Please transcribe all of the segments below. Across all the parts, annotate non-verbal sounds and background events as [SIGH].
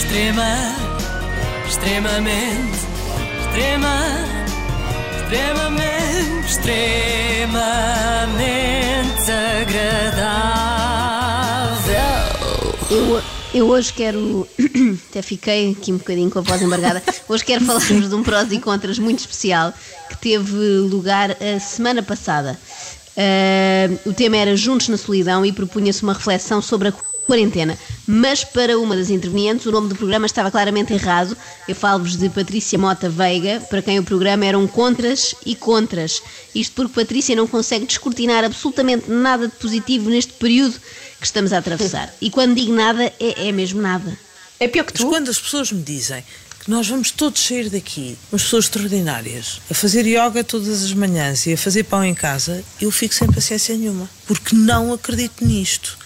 Extrema, extremamente, extrema, extremamente, extremamente agradável. Eu, eu hoje quero. [COUGHS] Até fiquei aqui um bocadinho com a voz embargada. Hoje quero falar-vos de um prós e contras muito especial que teve lugar a semana passada. Uh, o tema era Juntos na Solidão e propunha-se uma reflexão sobre a quarentena. Mas para uma das intervenientes, o nome do programa estava claramente errado. Eu falo-vos de Patrícia Mota Veiga, para quem o programa eram contras e contras. Isto porque Patrícia não consegue descortinar absolutamente nada de positivo neste período que estamos a atravessar. E quando digo nada, é, é mesmo nada. É pior que tu. Mas quando as pessoas me dizem que nós vamos todos sair daqui, umas pessoas extraordinárias, a fazer yoga todas as manhãs e a fazer pão em casa, eu fico sem paciência nenhuma. Porque não acredito nisto.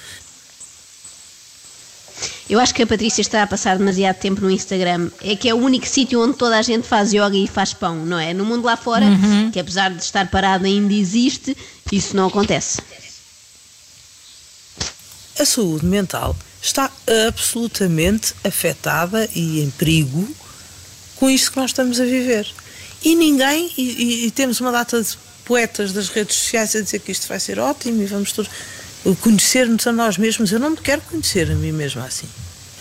Eu acho que a Patrícia está a passar demasiado tempo no Instagram. É que é o único sítio onde toda a gente faz yoga e faz pão, não é? No mundo lá fora, uhum. que apesar de estar parado ainda existe, isso não acontece. A saúde mental está absolutamente afetada e em perigo com isto que nós estamos a viver. E ninguém, e, e temos uma data de poetas das redes sociais a dizer que isto vai ser ótimo e vamos todos conhecer-nos a nós mesmos. Eu não me quero conhecer a mim mesma assim.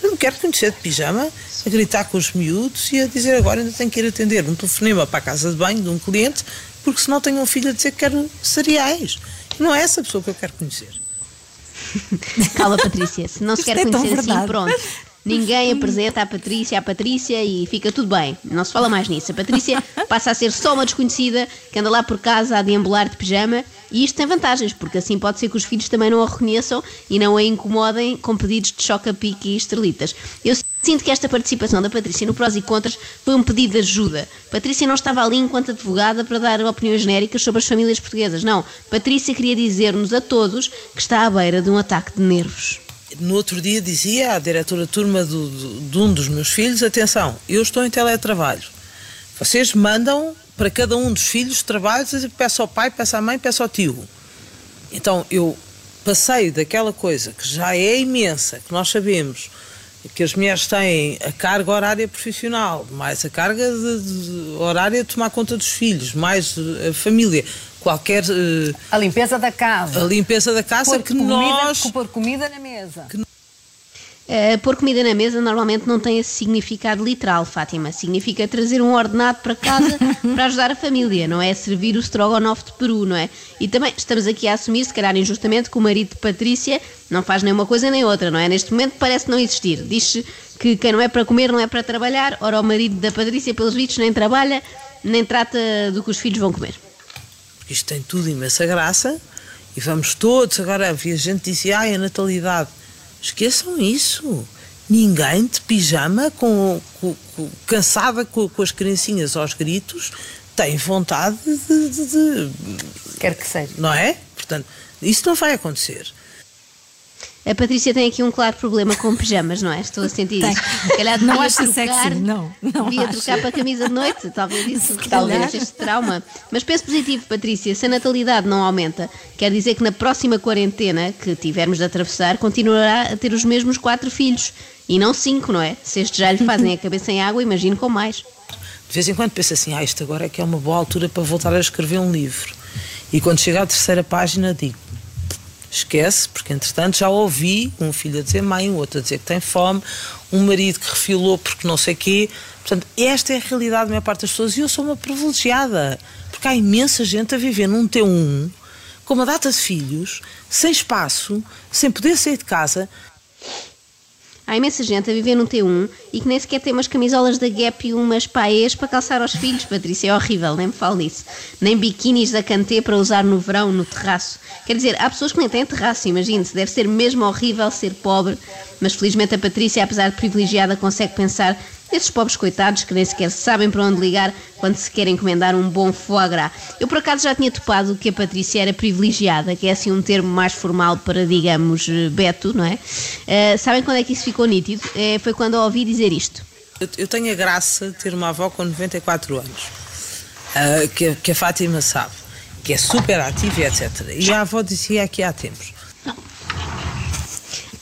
Eu me quero conhecer de pijama, a gritar com os miúdos e a dizer agora ainda tenho que ir atender um telefonema para a casa de banho de um cliente, porque senão tenho um filho a dizer que quero cereais. Não é essa pessoa que eu quero conhecer. [LAUGHS] Cala, Patrícia, se não se quer é conhecer assim, pronto. Ninguém apresenta a Patrícia, a Patrícia e fica tudo bem. Não se fala mais nisso. A Patrícia [LAUGHS] passa a ser só uma desconhecida que anda lá por casa a deambular de pijama e isto tem vantagens, porque assim pode ser que os filhos também não a reconheçam e não a incomodem com pedidos de choca-pique e estrelitas. Eu sinto que esta participação da Patrícia no Prós e Contras foi um pedido de ajuda. Patrícia não estava ali enquanto advogada para dar opiniões genéricas sobre as famílias portuguesas. Não. Patrícia queria dizer-nos a todos que está à beira de um ataque de nervos. No outro dia dizia à diretora turma do, do, de um dos meus filhos: atenção, eu estou em teletrabalho. Vocês mandam para cada um dos filhos trabalhos, peço ao pai, peço à mãe, peço ao tio. Então eu passei daquela coisa que já é imensa, que nós sabemos que as mulheres têm a carga horária profissional, mais a carga de, de, horária de tomar conta dos filhos, mais a família, qualquer. Uh, a limpeza da casa. A limpeza da casa pôr que comida, nós. Pôr comida na mesa. Que, Uh, pôr comida na mesa normalmente não tem esse significado literal, Fátima. Significa trazer um ordenado para casa [LAUGHS] para ajudar a família, não é servir o strogonoff de Peru, não é? E também estamos aqui a assumir, se calhar injustamente, que o marido de Patrícia não faz nem uma coisa nem outra, não é? Neste momento parece não existir. Diz-se que quem não é para comer não é para trabalhar, ora o marido da Patrícia, pelos vistos, nem trabalha, nem trata do que os filhos vão comer. Isto tem tudo imensa graça e vamos todos, agora havia gente que dizia, ai, a natalidade Esqueçam isso. Ninguém de pijama, com, com, com cansada com, com, as criancinhas aos gritos, tem vontade de, de, de. Quer que seja. Não é? Portanto, isso não vai acontecer. A Patrícia tem aqui um claro problema com pijamas, não é? Estou a sentir isso. Se calhar não acho trocar, sexy, não. não devia acho. trocar para a camisa de noite, talvez isso talvez este trauma. Mas penso positivo, Patrícia, se a natalidade não aumenta, quer dizer que na próxima quarentena que tivermos de atravessar, continuará a ter os mesmos quatro filhos. E não cinco, não é? Se estes já lhe fazem a cabeça em água, imagino com mais. De vez em quando penso assim, ah, isto agora é que é uma boa altura para voltar a escrever um livro. E quando chega à terceira página digo, esquece, porque entretanto já ouvi um filho a dizer mãe, o outro a dizer que tem fome, um marido que refilou porque não sei quê. Portanto, esta é a realidade da maior parte das pessoas e eu sou uma privilegiada, porque há imensa gente a viver num T1 com uma data de filhos, sem espaço, sem poder sair de casa Há imensa gente a viver num T1 e que nem sequer tem umas camisolas da Gap e umas paês para calçar aos filhos, Patrícia. É horrível, nem me falo nisso. Nem biquínis da Canté para usar no verão, no terraço. Quer dizer, há pessoas que nem têm terraço, imagine-se. Deve ser mesmo horrível ser pobre. Mas felizmente a Patrícia, apesar de privilegiada, consegue pensar esses pobres coitados que nem sequer sabem para onde ligar quando se quer encomendar um bom foie gras. Eu por acaso já tinha topado que a Patrícia era privilegiada, que é assim um termo mais formal para, digamos, Beto, não é? Uh, sabem quando é que isso ficou nítido? Uh, foi quando eu ouvi dizer isto. Eu tenho a graça de ter uma avó com 94 anos, uh, que, que a Fátima sabe, que é super ativa e etc. E a avó dizia aqui há tempos: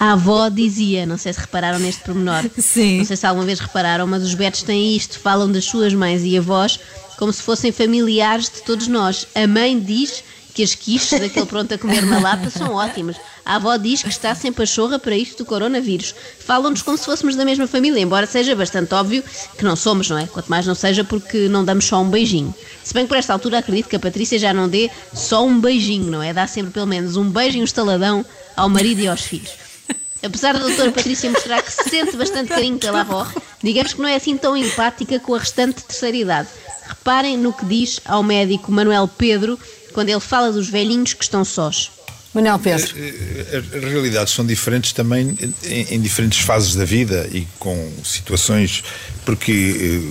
A avó dizia, não sei se repararam neste pormenor. Sim. Não sei se alguma vez repararam, mas os betos têm isto, falam das suas mães e avós como se fossem familiares de todos nós. A mãe diz que as quiches daquele pronto a comer na lata são ótimas. A avó diz que está sem pachorra para isto do coronavírus. Falam-nos como se fôssemos da mesma família, embora seja bastante óbvio que não somos, não é? Quanto mais não seja porque não damos só um beijinho. Se bem que por esta altura acredito que a Patrícia já não dê só um beijinho, não é? Dá sempre pelo menos um beijo e um estaladão ao marido e aos filhos. Apesar da doutora Patrícia mostrar que se sente bastante carinho pela avó, digamos que não é assim tão empática com a restante terceira idade. Reparem no que diz ao médico Manuel Pedro quando ele fala dos velhinhos que estão sós. Manuel Pedro. As realidades são diferentes também em, em, diferentes fases da vida e com situações, porque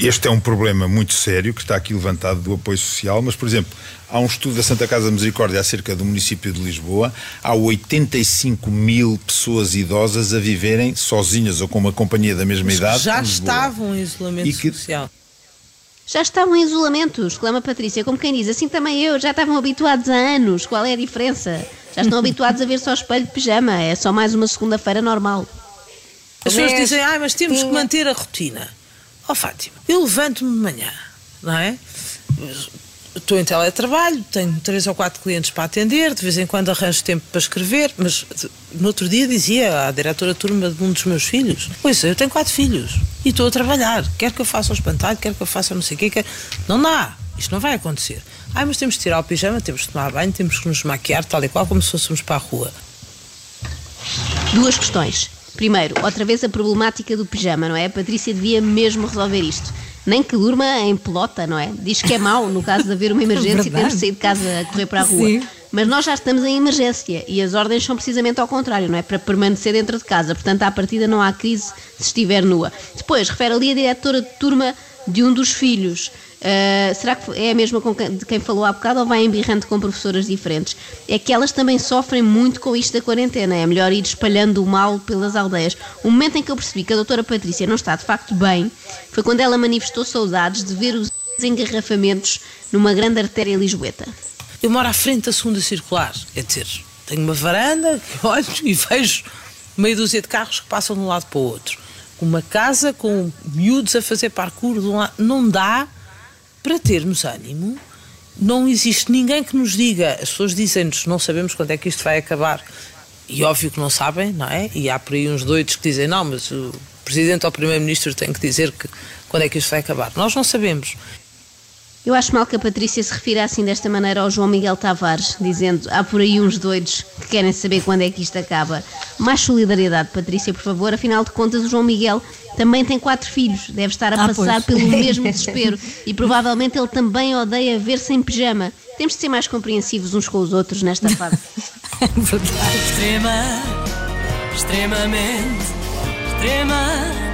este é um problema muito sério que está aqui levantado do apoio social, mas, por exemplo, há um estudo da Santa Casa da Misericórdia acerca do município de Lisboa, há 85 mil pessoas idosas a viverem sozinhas ou com uma companhia da mesma idade. Já estavam em isolamento que, social. Já estavam em isolamento, exclama Patrícia, como quem diz, assim também eu, já estavam habituados há anos, qual é a diferença? Já estão habituados a ver só espelho de pijama, é só mais uma segunda-feira normal. As pessoas dizem, ah, mas temos que manter a rotina. Ó oh, Fátima, eu levanto-me de manhã, não é? Estou em teletrabalho, tenho três ou quatro clientes para atender, de vez em quando arranjo tempo para escrever, mas no outro dia dizia à diretora turma de um dos meus filhos: Pois, eu tenho quatro filhos e estou a trabalhar, quer que eu faça o espantalho, quer que eu faça não sei o quê, quer... não dá, isto não vai acontecer. Ah, mas temos de tirar o pijama, temos de tomar banho, temos que nos maquiar, tal e qual, como se fôssemos para a rua. Duas questões. Primeiro, outra vez a problemática do pijama, não é? A Patrícia devia mesmo resolver isto. Nem que durma em pelota, não é? Diz que é mau no caso de haver uma [LAUGHS] emergência e temos de sair de casa a correr para a rua. Sim. Mas nós já estamos em emergência e as ordens são precisamente ao contrário, não é? Para permanecer dentro de casa. Portanto, à partida não há crise se estiver nua. Depois, refere ali a diretora de turma de um dos filhos. Uh, será que é a mesma de quem falou há bocado ou vai embirrando com professoras diferentes? É que elas também sofrem muito com isto da quarentena. É melhor ir espalhando o mal pelas aldeias. O momento em que eu percebi que a doutora Patrícia não está de facto bem foi quando ela manifestou saudades de ver os engarrafamentos numa grande artéria lisboeta. Eu moro à frente da segunda circular, quer dizer, tenho uma varanda, [LAUGHS] olho e vejo meia dúzia de carros que passam de um lado para o outro. Uma casa com miúdos a fazer parkour de um lado. Não dá para termos ânimo, não existe ninguém que nos diga, as pessoas dizem-nos, não sabemos quando é que isto vai acabar, e óbvio que não sabem, não é? E há por aí uns doidos que dizem, não, mas o Presidente ou o Primeiro-Ministro tem que dizer que, quando é que isto vai acabar. Nós não sabemos. Eu acho mal que a Patrícia se refira assim desta maneira ao João Miguel Tavares, dizendo há por aí uns doidos que querem saber quando é que isto acaba. Mais solidariedade, Patrícia, por favor. Afinal de contas, o João Miguel também tem quatro filhos, deve estar a ah, passar pois. pelo [LAUGHS] mesmo desespero e provavelmente ele também odeia ver-se em pijama. Temos de ser mais compreensivos uns com os outros nesta fase. é [LAUGHS] verdade. Extrema, extremamente, extrema,